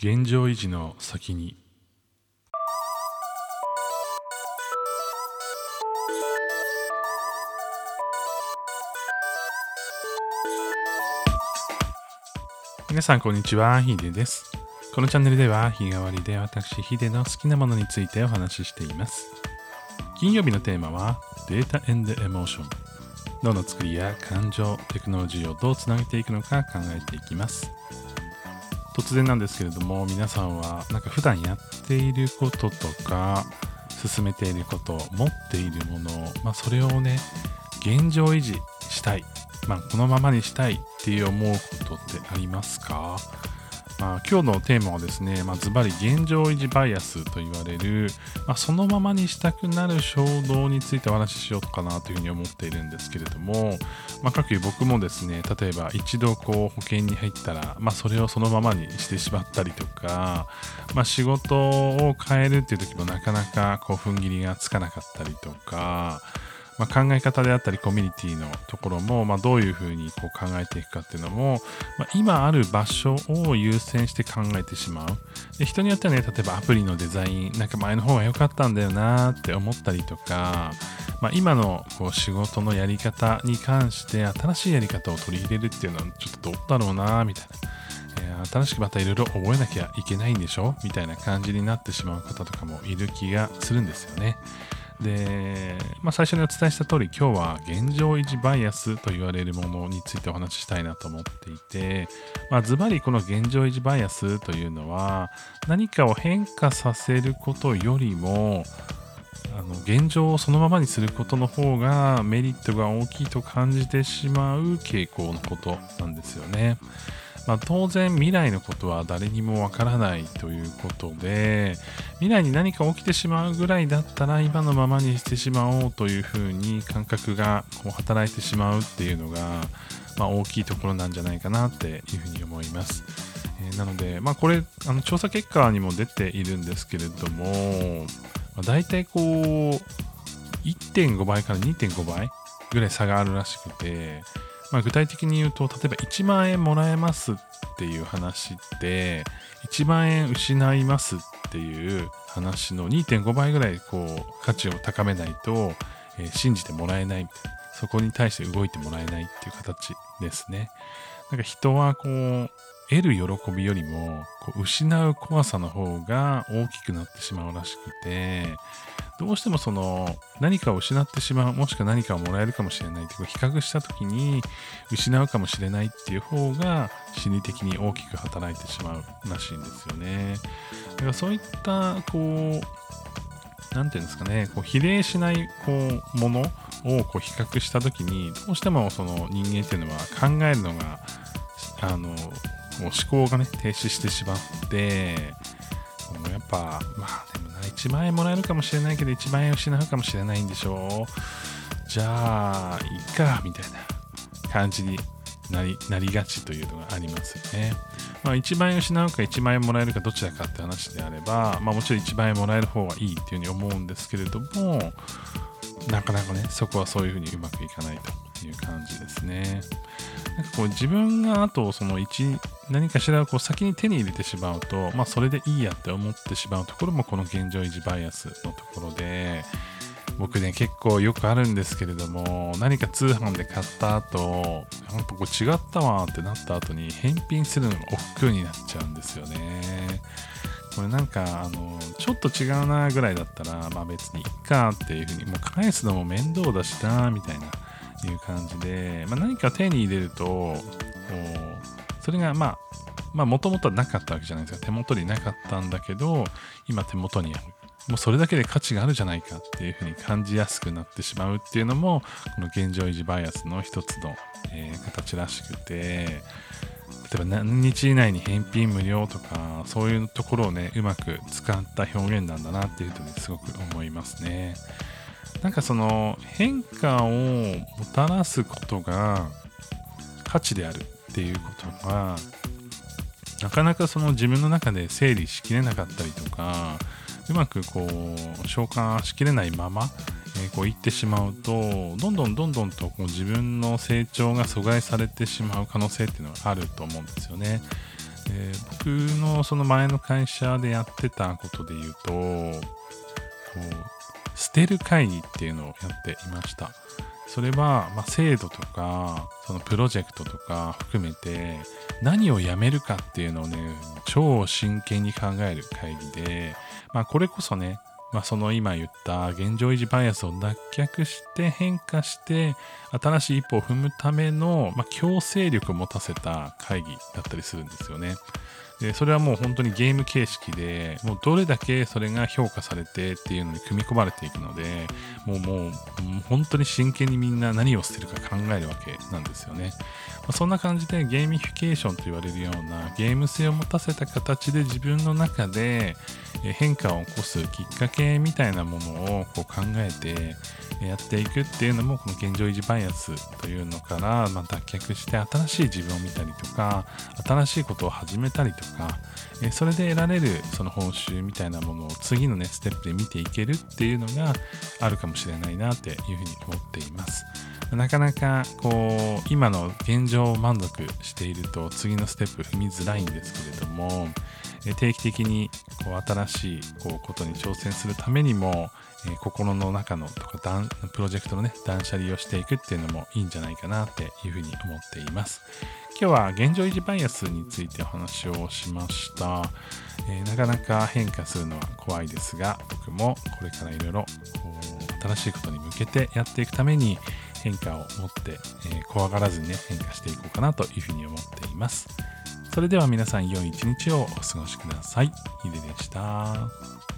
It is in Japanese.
現状維持の先に皆さんこんにちは、ヒデです。このチャンネルでは日替わりで私ヒデの好きなものについてお話ししています。金曜日のテーマはデータエンドエモーション。脳の作りや感情、テクノロジーをどうつなげていくのか考えていきます。突然なんですけれども、皆さんはなんか普段やっていることとか、進めていること、持っているもの、まあそれをね、現状維持したい。まあこのままにしたいっていう思うことってありますか？まあ、今日のテーマはですね、まあ、ズバリ現状維持バイアスと言われる、まあ、そのままにしたくなる衝動についてお話ししようかなというふうに思っているんですけれども、まあ、各いう僕もですね、例えば一度こう保険に入ったら、まあ、それをそのままにしてしまったりとか、まあ、仕事を変えるっていう時もなかなかこう踏ん切りがつかなかったりとか、まあ、考え方であったりコミュニティのところも、まあ、どういうふうにこう考えていくかっていうのも、まあ、今ある場所を優先して考えてしまう。で人によってはね例えばアプリのデザインなんか前の方が良かったんだよなって思ったりとか、まあ、今のこう仕事のやり方に関して新しいやり方を取り入れるっていうのはちょっとどうだろうなみたいな。新しくまたいろいろ覚えなきゃいけないんでしょ？みたいな感じになってしまう方とかもいる気がするんですよね。で、まあ、最初にお伝えした通り今日は現状維持バイアスと言われるものについてお話ししたいなと思っていて、まあ、ズバリこの現状維持バイアスというのは何かを変化させることよりもあの現状をそのままにすることの方がメリットが大きいと感じてしまう傾向のことなんですよね。まあ、当然未来のことは誰にもわからないということで未来に何か起きてしまうぐらいだったら今のままにしてしまおうというふうに感覚がこう働いてしまうっていうのが、まあ、大きいところなんじゃないかなっていうふうに思います。えなので、まあ、これあの調査結果にも出ているんですけれども、まあ、大体こう1.5倍から2.5倍ぐらい差があるらしくて、まあ、具体的に言うと例えば1万円もらえますっていう話って1万円失いますっていう話の2.5倍ぐらいこう価値を高めないと、えー信じてもらえないそこに対して動いてもらえないっていう形ですね。なんか人はこう得る喜びよりもこう失う怖さの方が大きくなってしまうらしくてどうしてもその何かを失ってしまうもしくは何かをもらえるかもしれないってこう比較した時に失うかもしれないっていう方が心理的に大きく働いてしまうらしいんですよね。だからそういったこうなんていうんですかねこう比例しないこうものをこう比較した時にどうしてもその人間っていうのは考えるのがあの思考がね停止してしまってやっぱまあでもな1万円もらえるかもしれないけど1万円失うかもしれないんでしょうじゃあいいかみたいな感じになりなりがちというのがありますよね。まあ、1万円失うか1万円もらえるかどちらかって話であれば、まあ、もちろん1万円もらえる方がいいっていうふうに思うんですけれどもなかなかねそこはそういうふうにうまくいかないという感じですね。なんかこう自分があとその1何かしらこう先に手に入れてしまうと、まあ、それでいいやって思ってしまうところもこの現状維持バイアスのところで僕ね結構よくあるんですけれども何か通販で買った後なんかこう違ったわってなった後に返品するのが億劫になっちゃうんですよねこれなんかあのちょっと違うなぐらいだったらまあ別にいっかっていうふうにもう返すのも面倒だしなみたいないう感じで、まあ、何か手に入れるとそれがまあまあもともとはなかったわけじゃないですか。手元になかったんだけど今手元にあるもうそれだけで価値があるじゃないかっていうふうに感じやすくなってしまうっていうのもこの現状維持バイアスの一つの、えー形らしくて例えば何日以内に返品無料とかそういうところをねうまく使った表現なんだなっていうふうにすごく思いますね。なんかその変化をもたらすことが価値であるっていうことがなかなかその自分の中で整理しきれなかったりとかうまくこう消化しきれないまま、えこう言ってしまうとどんどんどんどんとこう自分の成長が阻害されてしまう可能性っていうのがあると思うんですよねえ、僕のその前の会社でやってたことで言うと、こう、捨てる会議っていうのをやっていました。それは、まあ、制度とか、そのプロジェクトとか含めて、何をやめるかっていうのをね、超真剣に考える会議で、まあ、これこそね、まあ、その今言った現状維持バイアスを脱却して変化して新しい一歩を踏むための、まあ、強制力を持たせた会議だったりするんですよね。でそれはもう本当にゲーム形式でもうどれだけそれが評価されてっていうのに組み込まれていくのでもうもう本当に真剣にみんな何を捨てるか考えるわけなんですよね、まあ、そんな感じでゲーミフィケーションと言われるようなゲーム性を持たせた形で自分の中で変化を起こすきっかけみたいなものをこう考えてやっていくっていうのもこの現状維持バイアスというのからま脱却して新しい自分を見たりとか新しいことを始めたりとかそれで得られるその報酬みたいなものを次のねステップで見ていけるっていうのがあるかもしれないなっていうふうに思っています。なかなかこう今の現状を満足していると次のステップ踏みづらいんですけれども定期的にこう新しいこうことに挑戦するためにもえー、心の中のとかプロジェクトのね断捨離をしていくっていうのもいいんじゃないかなっていうふうに思っています今日は現状維持バイアスについてお話をしました、えー、なかなか変化するのは怖いですが僕もこれからいろいろ新しいことに向けてやっていくために変化を持って、えー、怖がらずにね変化していこうかなというふうに思っていますそれでは皆さん良い一日をお過ごしください。ヒデでした。